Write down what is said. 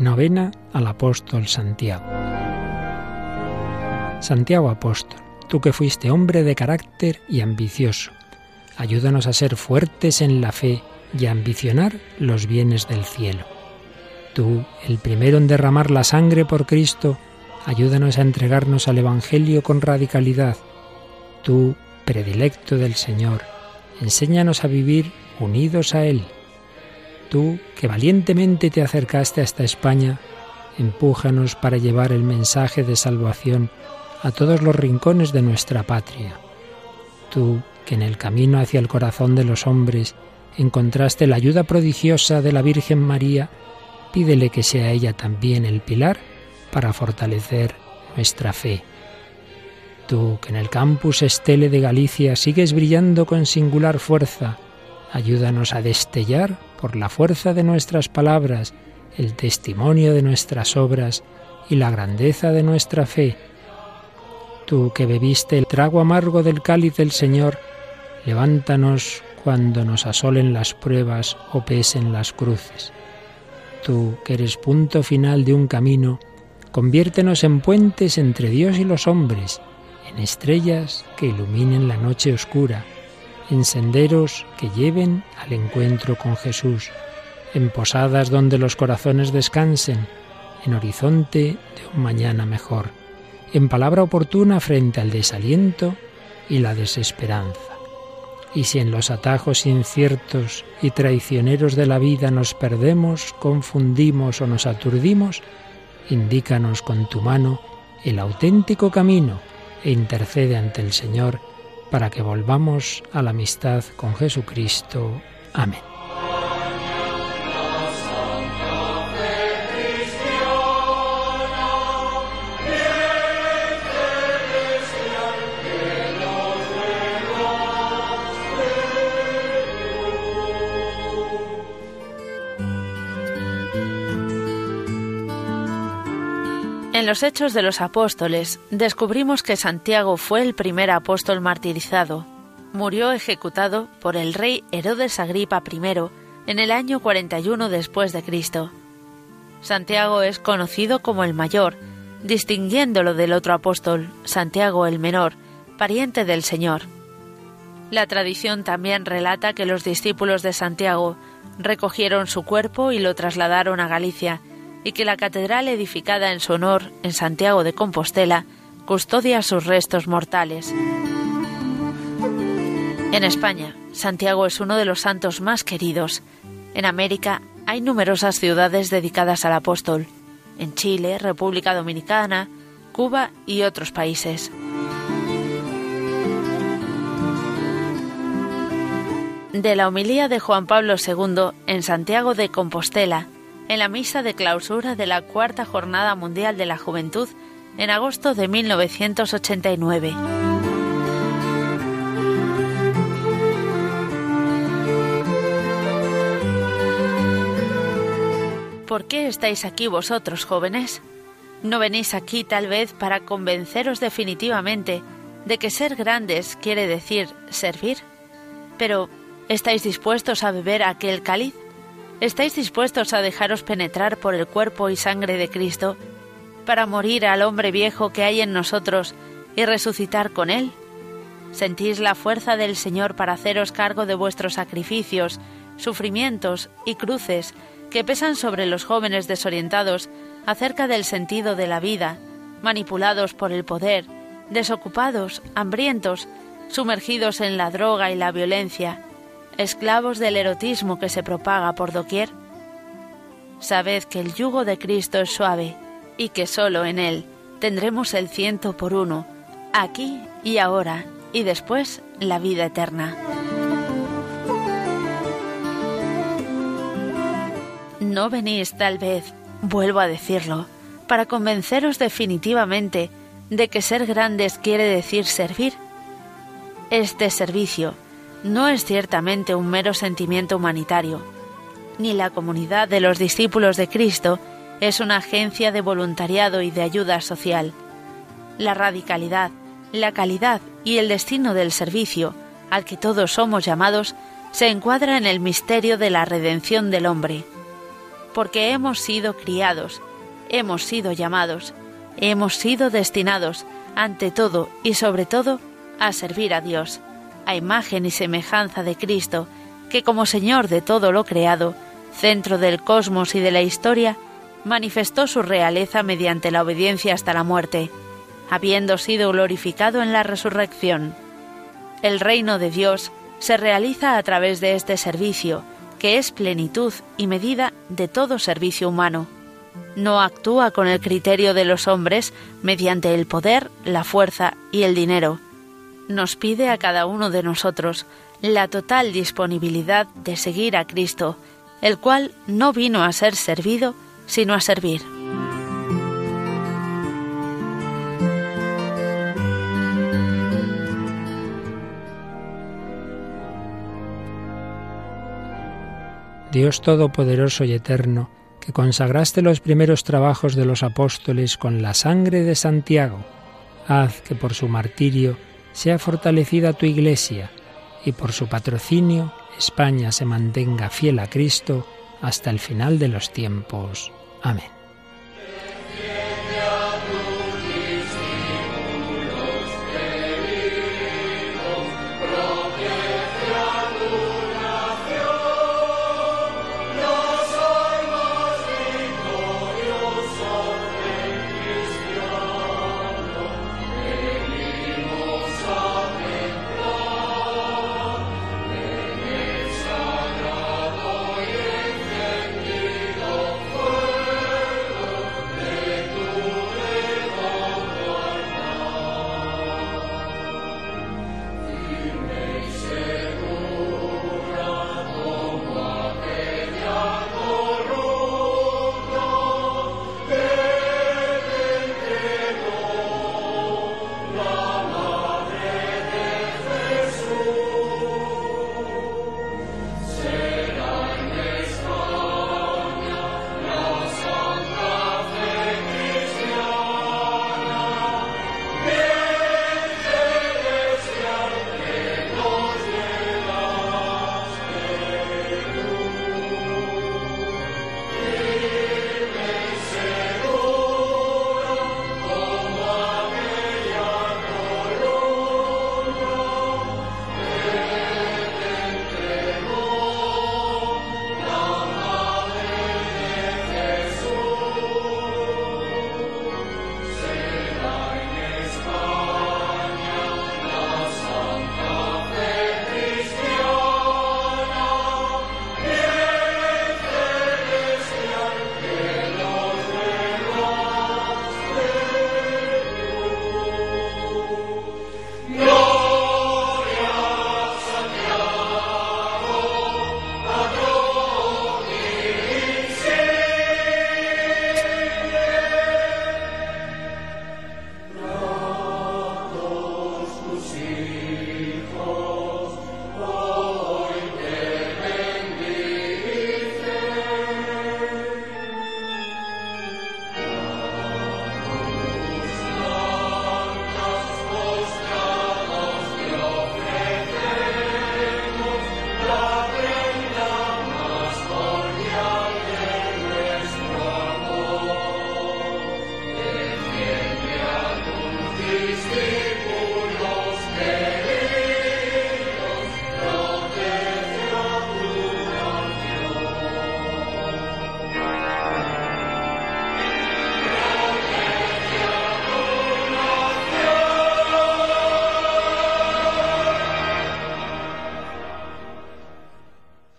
Novena al apóstol Santiago. Santiago apóstol, tú que fuiste hombre de carácter y ambicioso, ayúdanos a ser fuertes en la fe y a ambicionar los bienes del cielo. Tú, el primero en derramar la sangre por Cristo, ayúdanos a entregarnos al Evangelio con radicalidad. Tú, predilecto del Señor, enséñanos a vivir unidos a Él Tú, que valientemente te acercaste hasta España, empújanos para llevar el mensaje de salvación a todos los rincones de nuestra patria. Tú, que en el camino hacia el corazón de los hombres encontraste la ayuda prodigiosa de la Virgen María, pídele que sea ella también el pilar para fortalecer nuestra fe. Tú, que en el campus Estele de Galicia sigues brillando con singular fuerza, ayúdanos a destellar por la fuerza de nuestras palabras, el testimonio de nuestras obras y la grandeza de nuestra fe. Tú que bebiste el trago amargo del cáliz del Señor, levántanos cuando nos asolen las pruebas o pesen las cruces. Tú que eres punto final de un camino, conviértenos en puentes entre Dios y los hombres, en estrellas que iluminen la noche oscura en senderos que lleven al encuentro con Jesús, en posadas donde los corazones descansen, en horizonte de un mañana mejor, en palabra oportuna frente al desaliento y la desesperanza. Y si en los atajos inciertos y traicioneros de la vida nos perdemos, confundimos o nos aturdimos, indícanos con tu mano el auténtico camino e intercede ante el Señor para que volvamos a la amistad con Jesucristo. Amén. En los Hechos de los Apóstoles descubrimos que Santiago fue el primer apóstol martirizado. Murió ejecutado por el rey Herodes Agripa I en el año 41 después de Cristo. Santiago es conocido como el mayor, distinguiéndolo del otro apóstol, Santiago el menor, pariente del Señor. La tradición también relata que los discípulos de Santiago recogieron su cuerpo y lo trasladaron a Galicia, y que la catedral edificada en su honor en Santiago de Compostela custodia sus restos mortales. En España, Santiago es uno de los santos más queridos. En América hay numerosas ciudades dedicadas al apóstol. En Chile, República Dominicana, Cuba y otros países. De la homilía de Juan Pablo II en Santiago de Compostela, en la misa de clausura de la Cuarta Jornada Mundial de la Juventud en agosto de 1989. ¿Por qué estáis aquí vosotros, jóvenes? ¿No venís aquí tal vez para convenceros definitivamente de que ser grandes quiere decir servir? Pero, ¿estáis dispuestos a beber aquel cáliz? ¿Estáis dispuestos a dejaros penetrar por el cuerpo y sangre de Cristo para morir al hombre viejo que hay en nosotros y resucitar con Él? ¿Sentís la fuerza del Señor para haceros cargo de vuestros sacrificios, sufrimientos y cruces que pesan sobre los jóvenes desorientados acerca del sentido de la vida, manipulados por el poder, desocupados, hambrientos, sumergidos en la droga y la violencia, esclavos del erotismo que se propaga por doquier? Sabed que el yugo de Cristo es suave y que solo en él tendremos el ciento por uno, aquí y ahora, y después la vida eterna. No venís tal vez, vuelvo a decirlo, para convenceros definitivamente de que ser grandes quiere decir servir. Este servicio, no es ciertamente un mero sentimiento humanitario, ni la comunidad de los discípulos de Cristo es una agencia de voluntariado y de ayuda social. La radicalidad, la calidad y el destino del servicio al que todos somos llamados se encuadra en el misterio de la redención del hombre. porque hemos sido criados, hemos sido llamados, hemos sido destinados, ante todo y sobre todo, a servir a Dios, imagen y semejanza de Cristo, que como Señor de todo lo creado, centro del cosmos y de la historia, manifestó su realeza mediante la obediencia hasta la muerte, habiendo sido glorificado en la resurrección. El reino de Dios se realiza a través de este servicio, que es plenitud y medida de todo servicio humano. No actúa con el criterio de los hombres mediante el poder, la fuerza y el dinero. Nos pide a cada uno de nosotros la total disponibilidad de seguir a Cristo, el cual no vino a ser servido, sino a servir. Dios Todopoderoso y Eterno, que consagraste los primeros trabajos de los apóstoles con la sangre de Santiago, haz que por su martirio sea fortalecida tu Iglesia y por su patrocinio España se mantenga fiel a Cristo hasta el final de los tiempos. Amén.